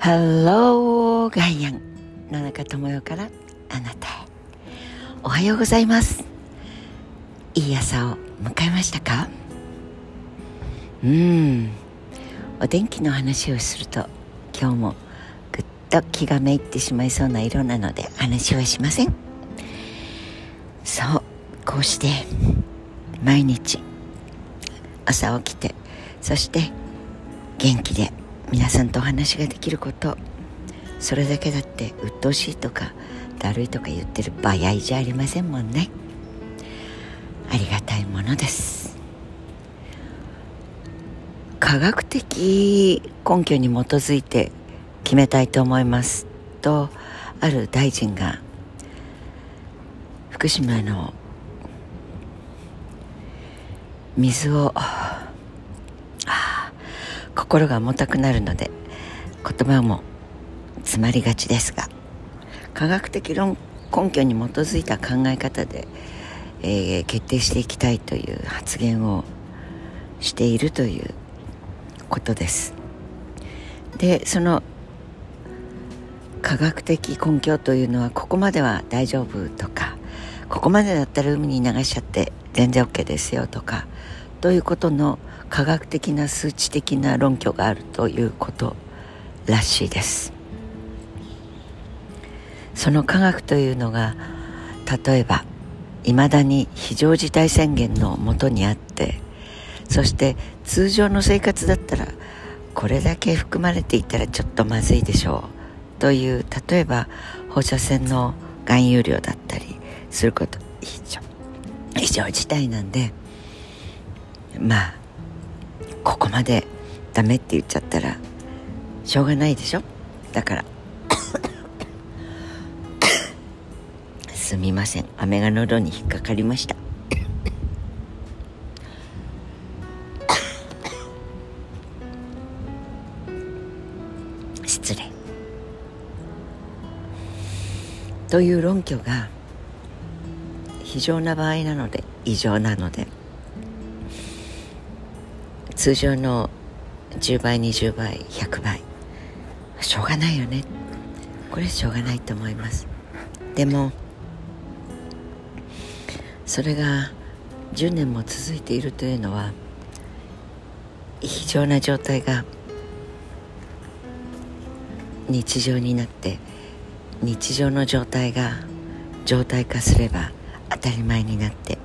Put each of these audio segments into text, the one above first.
ハローガイアン野中智代からあなたへ。おはようございます。いい朝を迎えましたか？うん。お天気の話をすると今日もぐっと気がめいってしまいそうな色なので話はしません。そうこうして毎日朝起きてそして元気で皆さんとお話ができることそれだけだって鬱陶しいとかだるいとか言ってる場合じゃありませんもんね。ありがたいものです。科学的根拠に基づいて決めたいと思いますとある大臣が福島の水を心が重たくなるので言葉も詰まりがちですが科学的論根拠に基づいた考え方で、えー、決定していきたいという発言をしているということです。でその科学的根拠というのはここまでは大丈夫とかここまでだったら海に流しちゃって全然 OK ですよとかということの科学的な数値的な論拠があるということらしいです。その科学というのが例えばいまだに非常事態宣言のもとにあってそして通常の生活だったらこれだけ含まれていたらちょっとまずいでしょう。という例えば放射線の含有量だったりすること非常非常事態なんでまあここまでダメって言っちゃったらしょうがないでしょ？だから。すみません。飴が喉に引っかかりました。失礼。という論拠が非常な場合なので異常なので。通常の10倍20倍100倍。しょうがないよね。これしょうがないと思います。でもそれが10年も続いているというのは非常な状態が日常になって日常の状態が状態化すれば当たり前になって。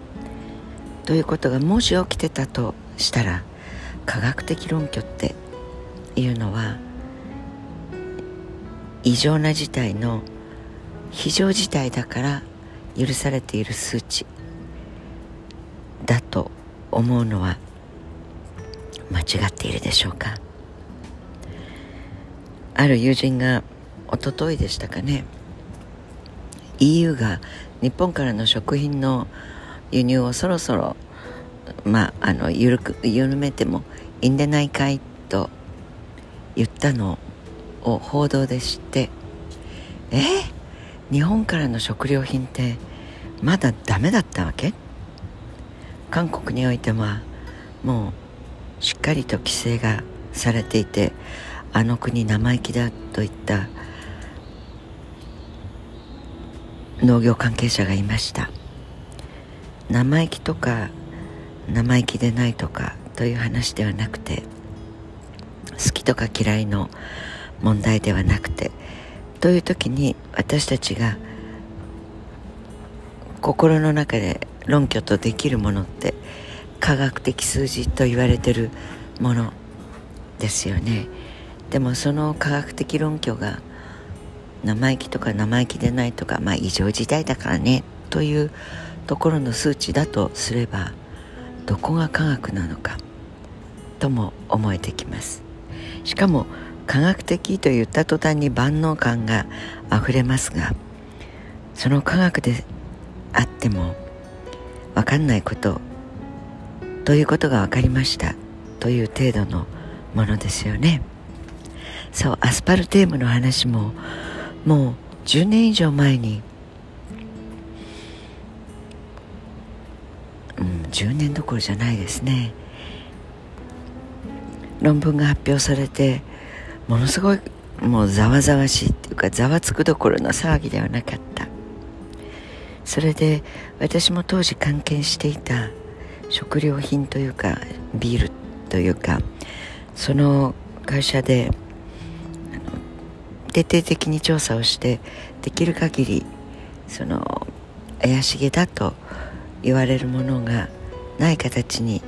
ということがもし起きてたとしたら科学的論拠っていうのは異常な事態の非常事態だから許されている数値だと思うのは間違っているでしょうか？ある友人がおとといでしたかね。EU が日本からの食品の輸入をそろそろまああの緩く緩めてもいいんでないかいと言ったのを報道で知ってえ日本からの食料品ってまだダメだったわけ？韓国においてはもうしっかりと規制がされていてあの国生意気だといった農業関係者がいました。生意気とか生意気でないとかという話ではなくて好きとか嫌いの問題ではなくてという時に私たちが心の中で論拠とできるものって科学的数字と言われてるものですよね。でもその科学的論拠が生意気とか生意気でないとかまあ異常事態だからねというところの数値だとすればどこが科学なのかとも思えてきます。しかも科学的と言った途端に万能感があふれますがその科学であっても分かんないことということが分かりましたという程度のものですよね。そうアスパルテームの話ももう10年以上前に10年どころじゃないですね。論文が発表されてものすごいもうざわざわしいっていうかざわつくどころの騒ぎではなかった。それで私も当時関係していた食料品というかビールというかその会社で徹底的に調査をしてできる限りその怪しげだと言われるものがない形に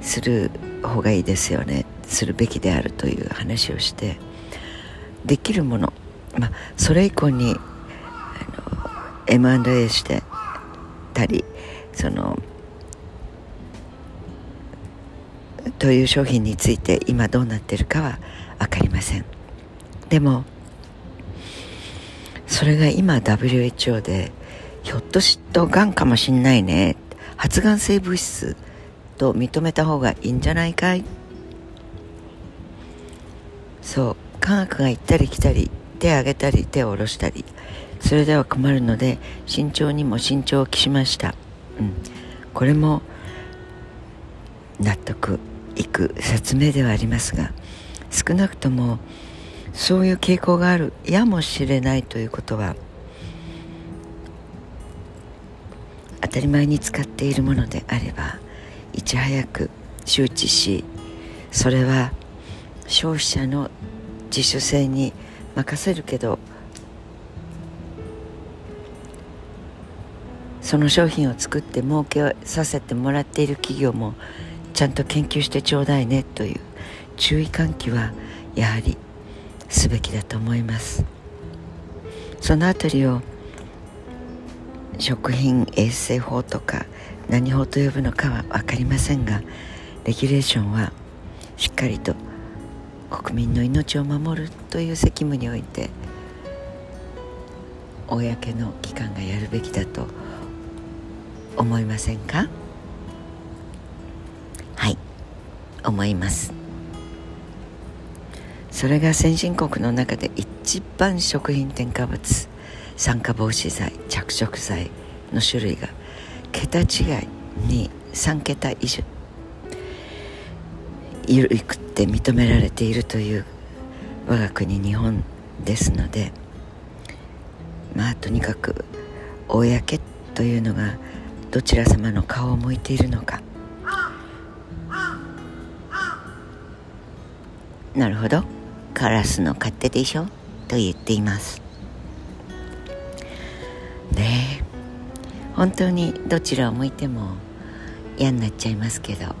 する方がいいですよね。するべきであるという話をしてできるもの、まあ、それ以降に M&A してたりそのという商品について今どうなってるかは分かりません。でもそれが今 WHO でひょっとしとがんかもしんないね。発がん性物質と認めた方がいいんじゃないかい？そう科学が行ったり来たり手を挙げたり手を下ろしたりそれでは困るので慎重にも慎重を期しました、うん、これも納得いく説明ではありますが少なくともそういう傾向があるやもしれないということは当たり前に使っているものであればいち早く周知しそれは消費者の自主性に任せるけどその商品を作って儲けさせてもらっている企業もちゃんと研究してちょうだいねという注意喚起はやはりすべきだと思います。そのあたりを食品衛生法とか何法と呼ぶのかは分かりませんがレギュレーションはしっかりと国民の命を守るという責務において公の機関がやるべきだと思いませんか？はい思います。それが先進国の中で一番食品添加物酸化防止剤着色剤の種類が桁違いに3桁以上緩くって認められているという我が国日本ですのでまあとにかく公というのがどちら様の顔を向いているのか。なるほど。カラスの勝手でしょ？と言っています。ね。え本当にどちらを向いても嫌になっちゃいますけど。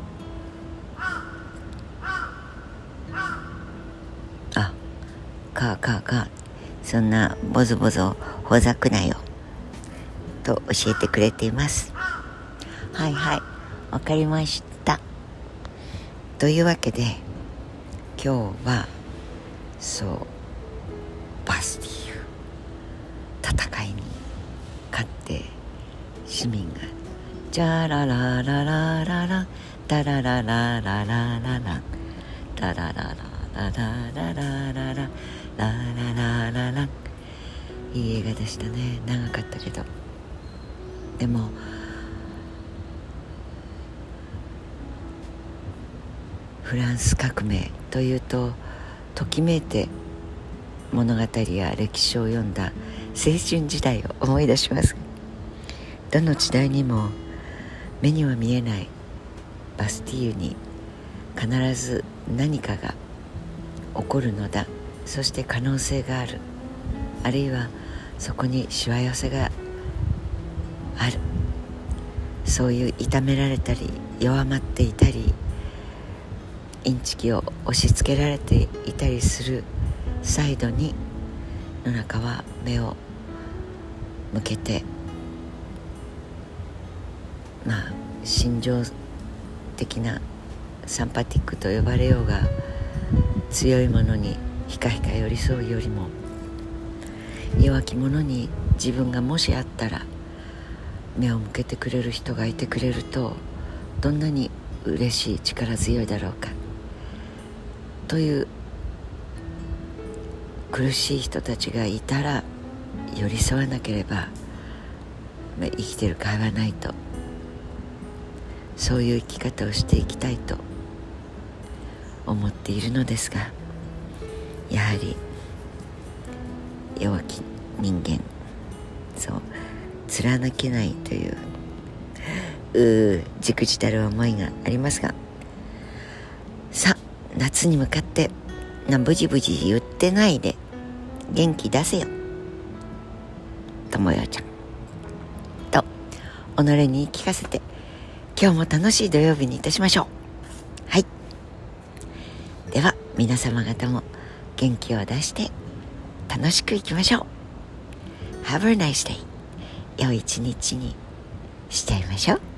あかあかあかあ。そんなボゾボゾほざくなよ。と教えてくれています。はいはい。わかりました。というわけで今日はそう。市民が「ジャララララララ。タラララララララ。タララララララララ。ララララララ。いい映画でしたね。長かったけど。でもフランス革命というとときめいて物語や歴史を読んだ青春時代を思い出します。どの時代にも目には見えないバスティーユに必ず何かが起こるのだそして可能性があるあるいはそこにしわ寄せがある。そういう痛められたり弱まっていたりインチキを押し付けられていたりするサイドに野中は目を向けてまあ心情的なサンパティックと呼ばれようが強いものにひかひか寄り添うよりも弱き者に自分がもしあったら目を向けてくれる人がいてくれるとどんなに嬉しい力強いだろうかという苦しい人たちがいたら寄り添わなければ、まあ、生きてる甲斐はないと。そういう生き方をしていきたいと思っているのですがやはり弱き人間そう貫けないといううじくじたる思いがありますがさ夏に向かってなブジブジ言ってないで元気出せよともよちゃん。と己に言い聞かせて今日も楽しい土曜日にいたしましょう。はい。では皆様方も元気を出して楽しくいきましょう。Have a nice day 良い一日にしちゃいましょう。